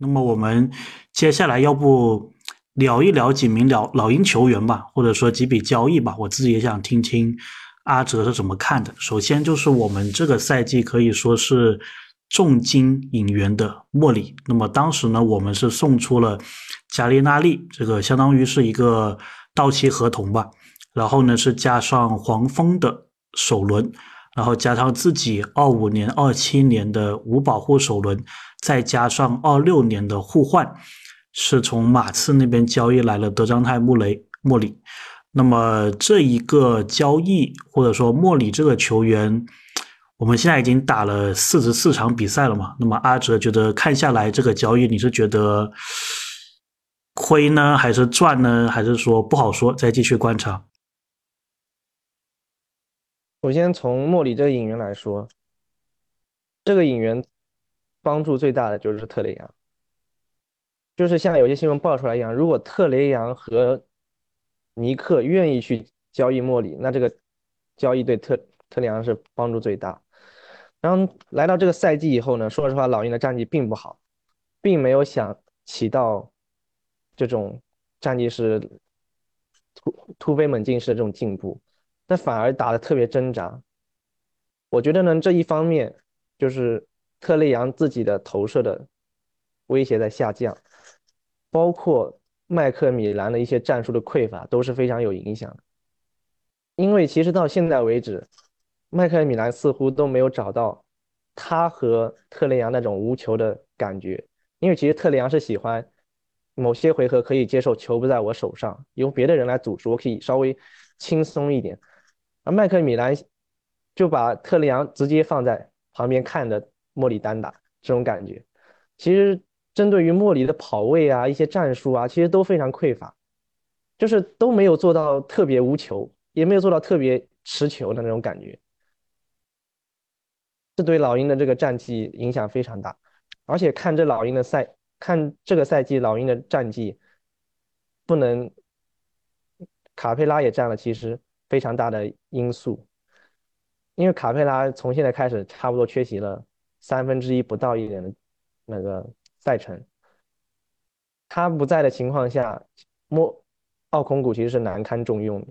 那么我们接下来要不聊一聊几名老老鹰球员吧，或者说几笔交易吧，我自己也想听听阿哲是怎么看的。首先就是我们这个赛季可以说是重金引援的莫里，那么当时呢，我们是送出了加利纳利，这个相当于是一个到期合同吧，然后呢是加上黄蜂的首轮。然后加上自己二五年、二七年的无保护首轮，再加上二六年的互换，是从马刺那边交易来了德章泰·穆雷莫里。那么这一个交易，或者说莫里这个球员，我们现在已经打了四十四场比赛了嘛？那么阿哲觉得看下来这个交易，你是觉得亏呢，还是赚呢，还是说不好说？再继续观察。首先从莫里这个引援来说，这个引援帮助最大的就是特雷杨，就是像有些新闻爆出来一样，如果特雷杨和尼克愿意去交易莫里，那这个交易对特特雷杨是帮助最大。然后来到这个赛季以后呢，说实话，老鹰的战绩并不好，并没有想起到这种战绩是突突飞猛进式的这种进步。但反而打的特别挣扎，我觉得呢，这一方面就是特雷杨自己的投射的威胁在下降，包括麦克米兰的一些战术的匮乏都是非常有影响的。因为其实到现在为止，麦克米兰似乎都没有找到他和特雷杨那种无球的感觉。因为其实特雷杨是喜欢某些回合可以接受球不在我手上，由别的人来组织，我可以稍微轻松一点。而麦克米兰就把特雷杨直接放在旁边看着莫里单打，这种感觉，其实针对于莫里的跑位啊，一些战术啊，其实都非常匮乏，就是都没有做到特别无球，也没有做到特别持球的那种感觉，这对老鹰的这个战绩影响非常大。而且看这老鹰的赛，看这个赛季老鹰的战绩，不能卡佩拉也占了，其实。非常大的因素，因为卡佩拉从现在开始差不多缺席了三分之一不到一点的那个赛程，他不在的情况下，莫奥孔古其实是难堪重用的。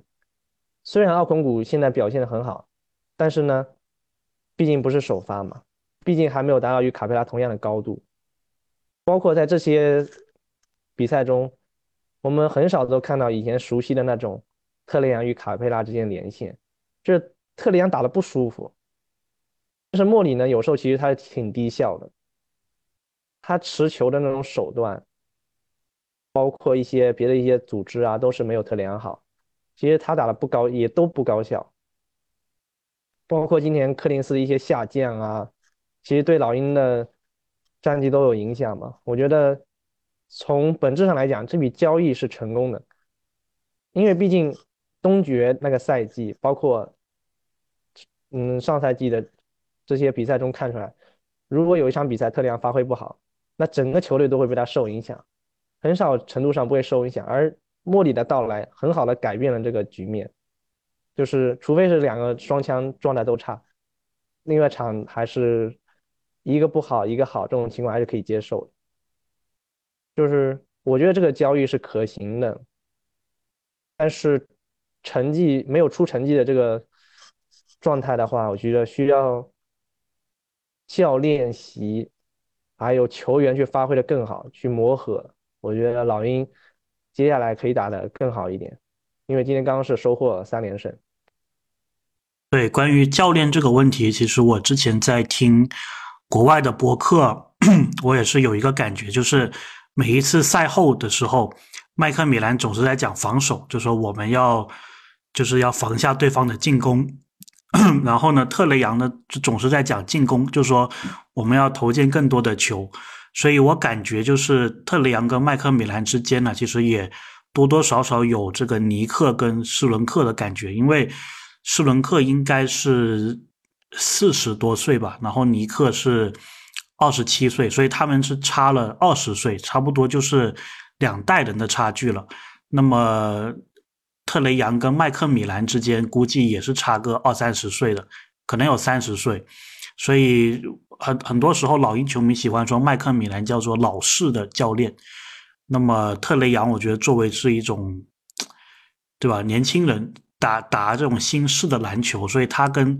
虽然奥孔古现在表现的很好，但是呢，毕竟不是首发嘛，毕竟还没有达到与卡佩拉同样的高度。包括在这些比赛中，我们很少都看到以前熟悉的那种。特雷杨与卡佩拉之间连线，就是特雷杨打的不舒服，但是莫里呢，有时候其实他挺低效的，他持球的那种手段，包括一些别的一些组织啊，都是没有特雷杨好。其实他打的不高，也都不高效，包括今年柯林斯的一些下降啊，其实对老鹰的战绩都有影响嘛。我觉得从本质上来讲，这笔交易是成功的，因为毕竟。东决那个赛季，包括嗯上赛季的这些比赛中看出来，如果有一场比赛特里昂发挥不好，那整个球队都会被他受影响，很少程度上不会受影响。而莫里的到来很好的改变了这个局面，就是除非是两个双枪状态都差，另外场还是一个不好一个好，这种情况还是可以接受的。就是我觉得这个交易是可行的，但是。成绩没有出成绩的这个状态的话，我觉得需要教练习，还有球员去发挥的更好，去磨合。我觉得老鹰接下来可以打的更好一点，因为今天刚刚是收获三连胜。对，关于教练这个问题，其实我之前在听国外的博客，我也是有一个感觉，就是每一次赛后的时候，麦克米兰总是在讲防守，就说我们要。就是要防下对方的进攻，然后呢，特雷杨呢就总是在讲进攻，就说我们要投进更多的球，所以我感觉就是特雷杨跟麦克米兰之间呢，其实也多多少少有这个尼克跟施伦克的感觉，因为施伦克应该是四十多岁吧，然后尼克是二十七岁，所以他们是差了二十岁，差不多就是两代人的差距了。那么。特雷杨跟麦克米兰之间估计也是差个二三十岁的，可能有三十岁，所以很很多时候老鹰球迷喜欢说麦克米兰叫做老式的教练，那么特雷杨我觉得作为是一种，对吧？年轻人打打这种新式的篮球，所以他跟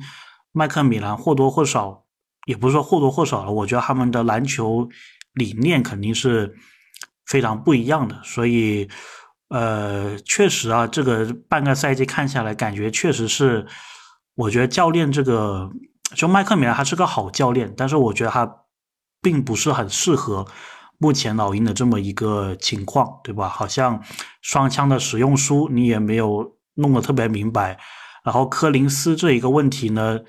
麦克米兰或多或少，也不是说或多或少了，我觉得他们的篮球理念肯定是非常不一样的，所以。呃，确实啊，这个半个赛季看下来，感觉确实是，我觉得教练这个，就麦克米兰他是个好教练，但是我觉得他并不是很适合目前老鹰的这么一个情况，对吧？好像双枪的使用书你也没有弄得特别明白，然后柯林斯这一个问题呢，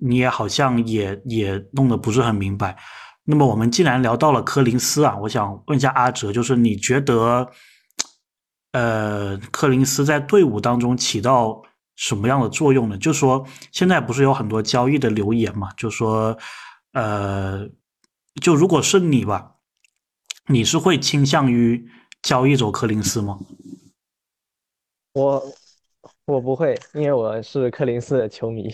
你也好像也也弄得不是很明白。那么我们既然聊到了柯林斯啊，我想问一下阿哲，就是你觉得？呃，柯林斯在队伍当中起到什么样的作用呢？就说现在不是有很多交易的留言嘛？就说，呃，就如果是你吧，你是会倾向于交易走柯林斯吗？我我不会，因为我是柯林斯的球迷。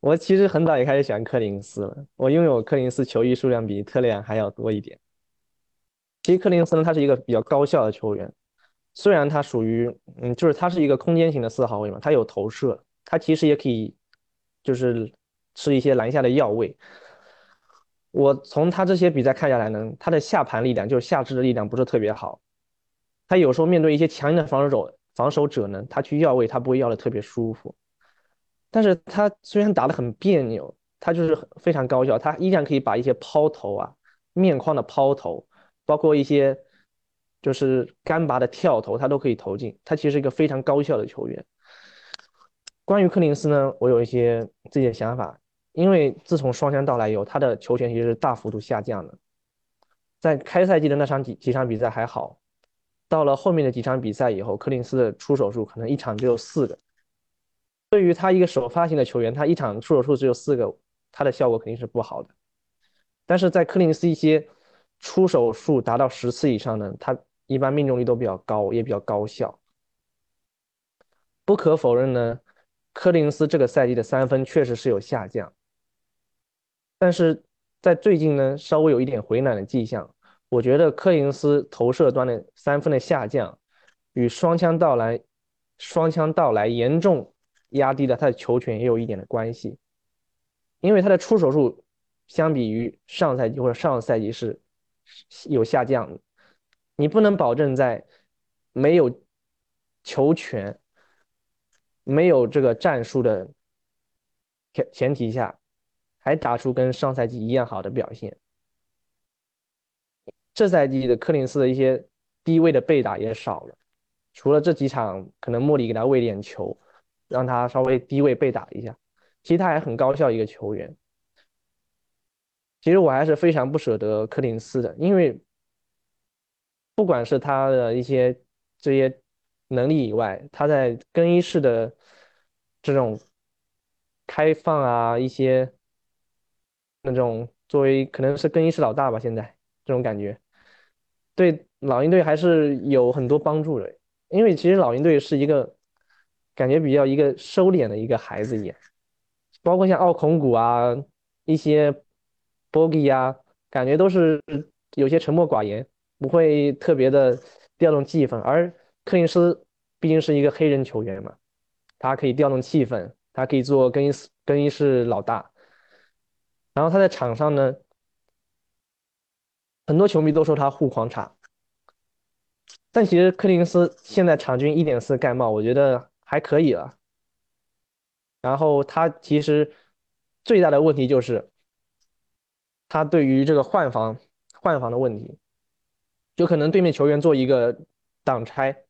我其实很早也开始喜欢柯林斯了，我拥有柯林斯球衣数量比特雷杨还要多一点。其实克林斯呢，他是一个比较高效的球员，虽然他属于，嗯，就是他是一个空间型的四号位嘛，他有投射，他其实也可以，就是吃一些篮下的要位。我从他这些比赛看下来呢，他的下盘力量，就是下肢的力量不是特别好，他有时候面对一些强硬的防守防守者呢，他去要位，他不会要的特别舒服。但是他虽然打得很别扭，他就是非常高效，他依然可以把一些抛投啊，面框的抛投。包括一些就是干拔的跳投，他都可以投进。他其实是一个非常高效的球员。关于柯林斯呢，我有一些自己的想法。因为自从双枪到来以后，他的球权其实是大幅度下降的。在开赛季的那场几几场比赛还好，到了后面的几场比赛以后，柯林斯的出手数可能一场只有四个。对于他一个首发型的球员，他一场出手数只有四个，他的效果肯定是不好的。但是在柯林斯一些。出手数达到十次以上的，他一般命中率都比较高，也比较高效。不可否认呢，柯林斯这个赛季的三分确实是有下降，但是在最近呢，稍微有一点回暖的迹象。我觉得柯林斯投射端的三分的下降，与双枪到来、双枪到来严重压低了他的球权也有一点的关系，因为他的出手数相比于上赛季或者上赛季是。有下降，你不能保证在没有球权、没有这个战术的前前提下，还打出跟上赛季一样好的表现。这赛季的柯林斯的一些低位的被打也少了，除了这几场可能莫里给他喂点球，让他稍微低位被打一下，其实他还很高效一个球员。其实我还是非常不舍得柯林斯的，因为不管是他的一些这些能力以外，他在更衣室的这种开放啊，一些那种作为可能是更衣室老大吧，现在这种感觉，对老鹰队还是有很多帮助的。因为其实老鹰队是一个感觉比较一个收敛的一个孩子一样，包括像奥孔古啊一些。波吉呀，感觉都是有些沉默寡言，不会特别的调动气氛。而柯林斯毕竟是一个黑人球员嘛，他可以调动气氛，他可以做更衣室更衣室老大。然后他在场上呢，很多球迷都说他护框差，但其实柯林斯现在场均一点四盖帽，我觉得还可以了。然后他其实最大的问题就是。他对于这个换防换防的问题，就可能对面球员做一个挡拆，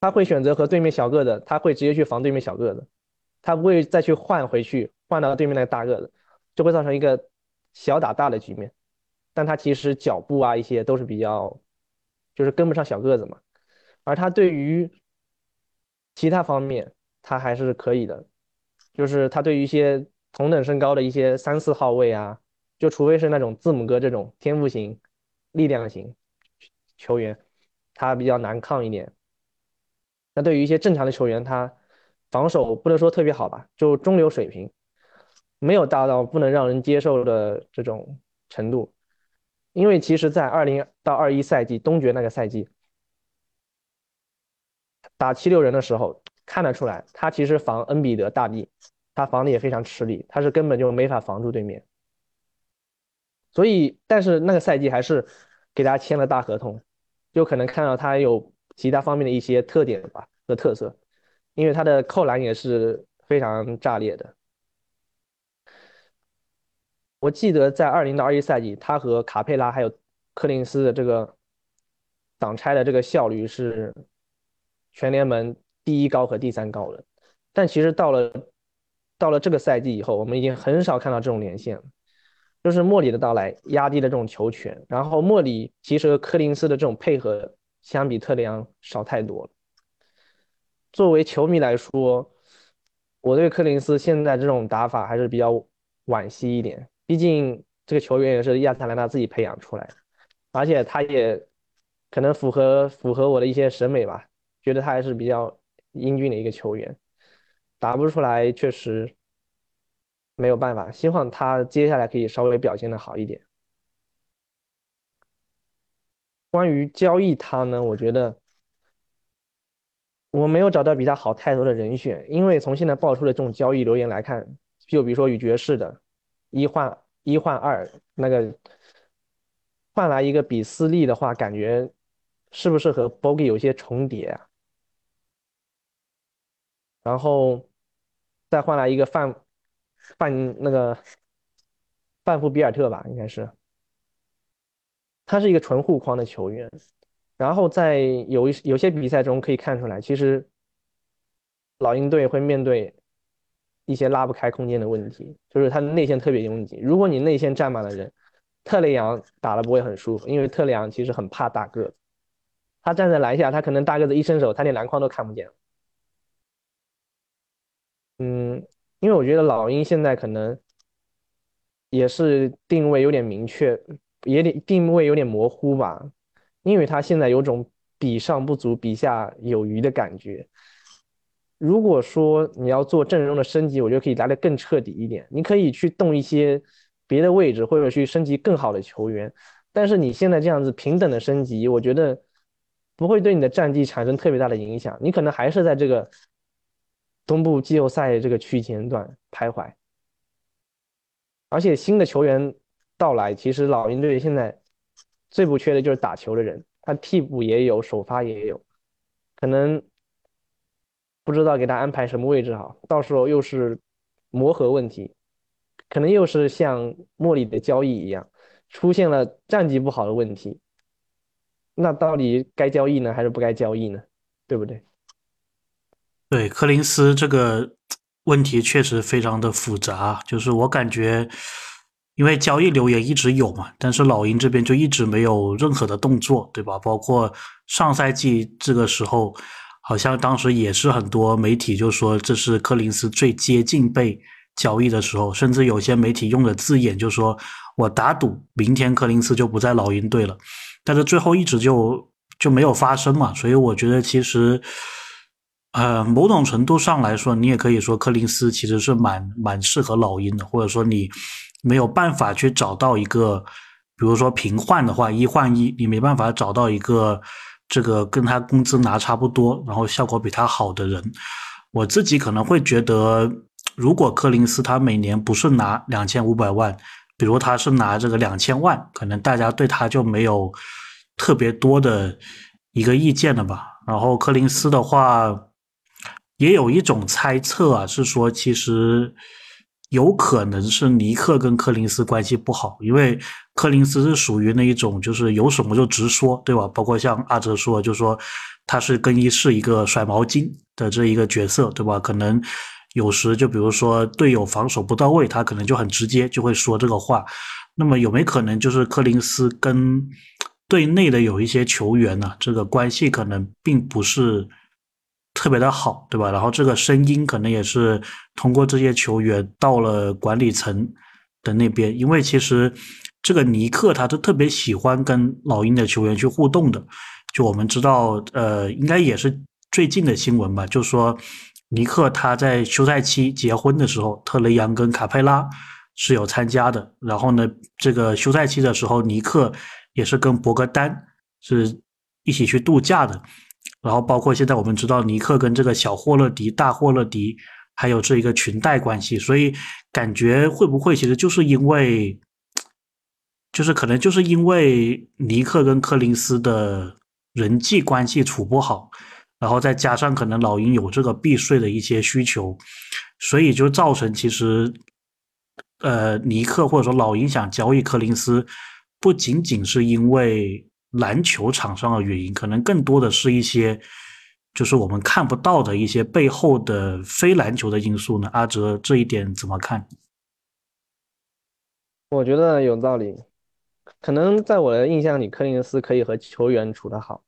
他会选择和对面小个子，他会直接去防对面小个子，他不会再去换回去换到对面那个大个子，就会造成一个小打大的局面。但他其实脚步啊一些都是比较，就是跟不上小个子嘛。而他对于其他方面他还是可以的，就是他对于一些同等身高的一些三四号位啊。就除非是那种字母哥这种天赋型、力量型球员，他比较难抗一点。那对于一些正常的球员，他防守不能说特别好吧，就中流水平。没有大到不能让人接受的这种程度。因为其实，在二零到二一赛季东决那个赛季打七六人的时候，看得出来他其实防恩比德大帝，他防的也非常吃力，他是根本就没法防住对面。所以，但是那个赛季还是给他签了大合同，就可能看到他有其他方面的一些特点吧和特色，因为他的扣篮也是非常炸裂的。我记得在二零到二一赛季，他和卡佩拉还有柯林斯的这个挡拆的这个效率是全联盟第一高和第三高的。但其实到了到了这个赛季以后，我们已经很少看到这种连线了。就是莫里的到来压低了这种球权，然后莫里其实和柯林斯的这种配合相比特里昂少太多了。作为球迷来说，我对柯林斯现在这种打法还是比较惋惜一点。毕竟这个球员也是亚特兰大自己培养出来的，而且他也可能符合符合我的一些审美吧，觉得他还是比较英俊的一个球员，打不出来确实没有办法，希望他接下来可以稍微表现的好一点。关于交易他呢，我觉得我没有找到比他好太多的人选，因为从现在爆出的这种交易留言来看，就比如说与爵士的。一换一换二，那个换来一个比斯利的话，感觉是不是和 b o g e 有些重叠啊？然后再换来一个范范那个范弗比尔特吧，应该是，他是一个纯护框的球员。然后在有一有些比赛中可以看出来，其实老鹰队会面对。一些拉不开空间的问题，就是他的内线特别拥挤。如果你内线站满了人，特雷杨打的不会很舒服，因为特雷杨其实很怕大个子。他站在篮下，他可能大个子一伸手，他连篮筐都看不见。嗯，因为我觉得老鹰现在可能也是定位有点明确，也得定位有点模糊吧，因为他现在有种比上不足，比下有余的感觉。如果说你要做阵容的升级，我觉得可以来的更彻底一点。你可以去动一些别的位置，或者去升级更好的球员。但是你现在这样子平等的升级，我觉得不会对你的战绩产生特别大的影响。你可能还是在这个东部季后赛这个区间段徘徊。而且新的球员到来，其实老鹰队现在最不缺的就是打球的人，他替补也有，首发也有，可能。不知道给他安排什么位置好，到时候又是磨合问题，可能又是像莫里的交易一样，出现了战绩不好的问题。那到底该交易呢，还是不该交易呢？对不对？对，柯林斯这个问题确实非常的复杂。就是我感觉，因为交易流言一直有嘛，但是老鹰这边就一直没有任何的动作，对吧？包括上赛季这个时候。好像当时也是很多媒体就说这是柯林斯最接近被交易的时候，甚至有些媒体用的字眼就说我打赌明天柯林斯就不在老鹰队了，但是最后一直就就没有发生嘛，所以我觉得其实，呃，某种程度上来说，你也可以说柯林斯其实是蛮蛮适合老鹰的，或者说你没有办法去找到一个，比如说平换的话，一换一，你没办法找到一个。这个跟他工资拿差不多，然后效果比他好的人，我自己可能会觉得，如果柯林斯他每年不是拿两千五百万，比如他是拿这个两千万，可能大家对他就没有特别多的一个意见了吧。然后柯林斯的话，也有一种猜测啊，是说其实。有可能是尼克跟柯林斯关系不好，因为柯林斯是属于那一种，就是有什么就直说，对吧？包括像阿哲说，就说他是更衣室一个甩毛巾的这一个角色，对吧？可能有时就比如说队友防守不到位，他可能就很直接就会说这个话。那么有没有可能就是柯林斯跟队内的有一些球员呢？这个关系可能并不是。特别的好，对吧？然后这个声音可能也是通过这些球员到了管理层的那边，因为其实这个尼克他是特别喜欢跟老鹰的球员去互动的。就我们知道，呃，应该也是最近的新闻吧，就说尼克他在休赛期结婚的时候，特雷杨跟卡佩拉是有参加的。然后呢，这个休赛期的时候，尼克也是跟博格丹是一起去度假的。然后包括现在我们知道尼克跟这个小霍勒迪、大霍勒迪还有这一个裙带关系，所以感觉会不会其实就是因为，就是可能就是因为尼克跟柯林斯的人际关系处不好。然后再加上可能老鹰有这个避税的一些需求，所以就造成其实，呃，尼克或者说老鹰想交易柯林斯，不仅仅是因为篮球场上的原因，可能更多的是一些就是我们看不到的一些背后的非篮球的因素呢。阿哲这一点怎么看？我觉得有道理，可能在我的印象里，柯林斯可以和球员处得好。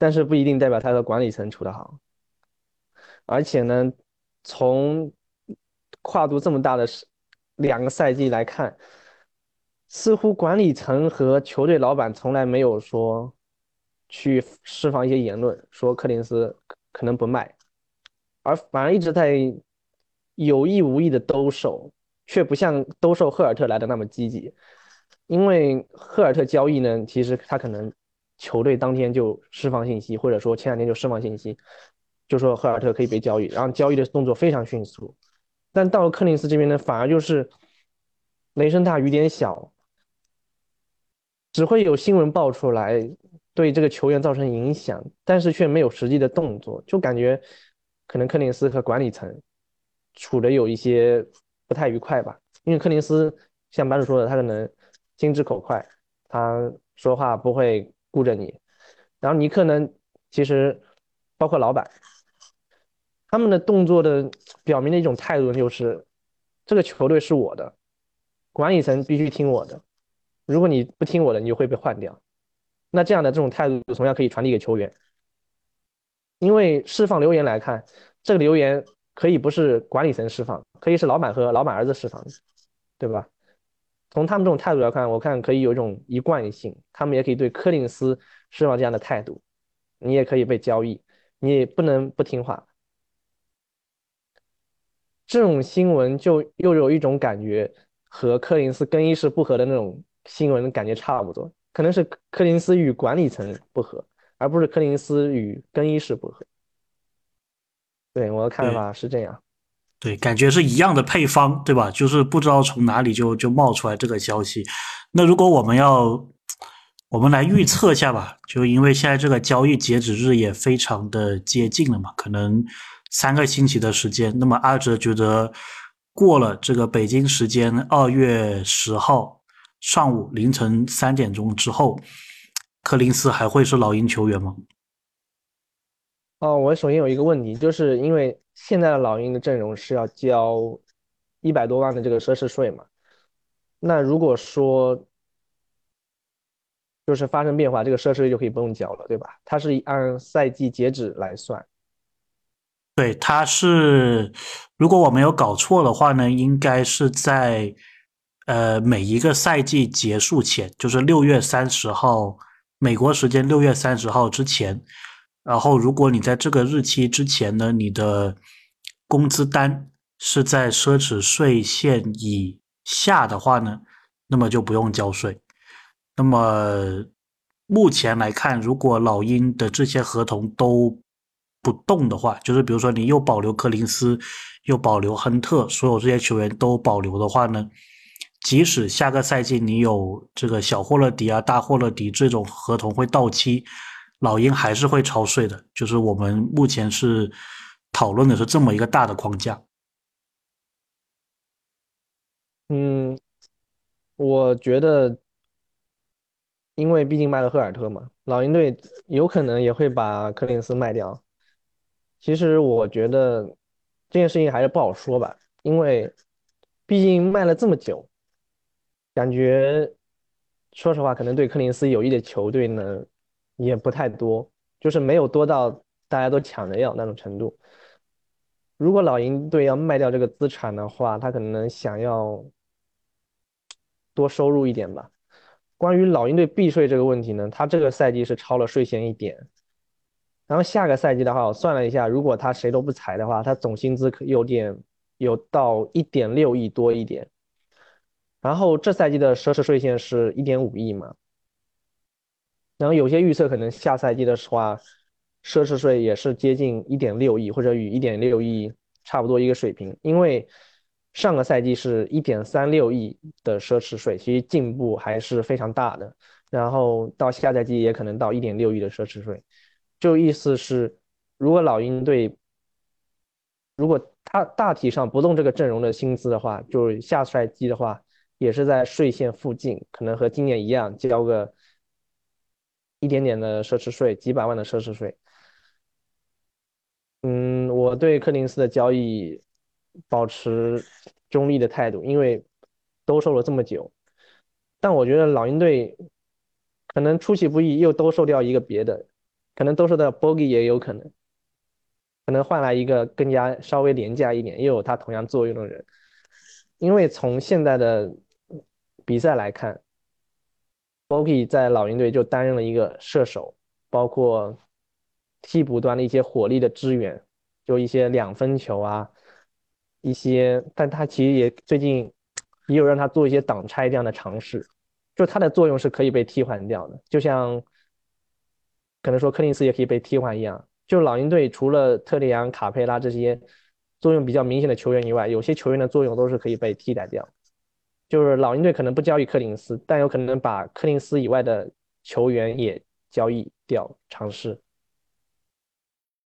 但是不一定代表他的管理层处得好，而且呢，从跨度这么大的两个赛季来看，似乎管理层和球队老板从来没有说去释放一些言论，说柯林斯可能不卖，而反而一直在有意无意的兜售，却不像兜售赫尔特来的那么积极，因为赫尔特交易呢，其实他可能。球队当天就释放信息，或者说前两天就释放信息，就说赫尔特可以被交易，然后交易的动作非常迅速。但到了克林斯这边呢，反而就是雷声大雨点小，只会有新闻爆出来对这个球员造成影响，但是却没有实际的动作，就感觉可能克林斯和管理层处的有一些不太愉快吧。因为克林斯像班主说的，他可能心直口快，他说话不会。顾着你，然后尼克呢？其实包括老板，他们的动作的表明的一种态度就是，这个球队是我的，管理层必须听我的。如果你不听我的，你就会被换掉。那这样的这种态度同样可以传递给球员，因为释放留言来看，这个留言可以不是管理层释放，可以是老板和老板儿子释放，对吧？从他们这种态度来看，我看可以有一种一贯性，他们也可以对柯林斯释放这样的态度，你也可以被交易，你也不能不听话。这种新闻就又有一种感觉和柯林斯更衣室不和的那种新闻感觉差不多，可能是柯林斯与管理层不和，而不是柯林斯与更衣室不和。对我的看法是这样。对，感觉是一样的配方，对吧？就是不知道从哪里就就冒出来这个消息。那如果我们要，我们来预测一下吧。就因为现在这个交易截止日也非常的接近了嘛，可能三个星期的时间。那么阿哲觉得，过了这个北京时间二月十号上午凌晨三点钟之后，柯林斯还会是老鹰球员吗？哦，我首先有一个问题，就是因为。现在的老鹰的阵容是要交一百多万的这个奢侈税嘛？那如果说就是发生变化，这个奢侈税就可以不用交了，对吧？它是按赛季截止来算。对，它是如果我没有搞错的话呢，应该是在呃每一个赛季结束前，就是六月三十号美国时间六月三十号之前。然后，如果你在这个日期之前呢，你的工资单是在奢侈税线以下的话呢，那么就不用交税。那么目前来看，如果老鹰的这些合同都不动的话，就是比如说你又保留柯林斯，又保留亨特，所有这些球员都保留的话呢，即使下个赛季你有这个小霍勒迪啊、大霍勒迪这种合同会到期。老鹰还是会超税的，就是我们目前是讨论的是这么一个大的框架。嗯，我觉得，因为毕竟卖了赫尔特嘛，老鹰队有可能也会把柯林斯卖掉。其实我觉得这件事情还是不好说吧，因为毕竟卖了这么久，感觉说实话，可能对柯林斯有益的球队呢。也不太多，就是没有多到大家都抢着要那种程度。如果老鹰队要卖掉这个资产的话，他可能想要多收入一点吧。关于老鹰队避税这个问题呢，他这个赛季是超了税前一点，然后下个赛季的话，我算了一下，如果他谁都不裁的话，他总薪资可有点有到一点六亿多一点。然后这赛季的奢侈税线是一点五亿嘛，然后有些预测可能下赛季的话，奢侈税也是接近一点六亿或者与一点六亿差不多一个水平，因为上个赛季是一点三六亿的奢侈税，其实进步还是非常大的。然后到下赛季也可能到一点六亿的奢侈税。就意思是，如果老鹰队如果他大体上不动这个阵容的薪资的话，就是下赛季的话也是在税线附近，可能和今年一样交个一点点的奢侈税，几百万的奢侈税。嗯，我对柯林斯的交易保持中立的态度，因为兜售了这么久，但我觉得老鹰队可能出其不意又兜售掉一个别的。可能兜售的 Bogey 也有可能，可能换来一个更加稍微廉价一点，又有它同样作用的人。因为从现在的比赛来看，Bogey 在老鹰队就担任了一个射手，包括替补端的一些火力的支援，就一些两分球啊，一些，但他其实也最近也有让他做一些挡拆这样的尝试，就他的作用是可以被替换掉的，就像。可能说柯林斯也可以被替换一样，就老鹰队除了特里昂、卡佩拉这些作用比较明显的球员以外，有些球员的作用都是可以被替代掉。就是老鹰队可能不交易柯林斯，但有可能把柯林斯以外的球员也交易掉，尝试。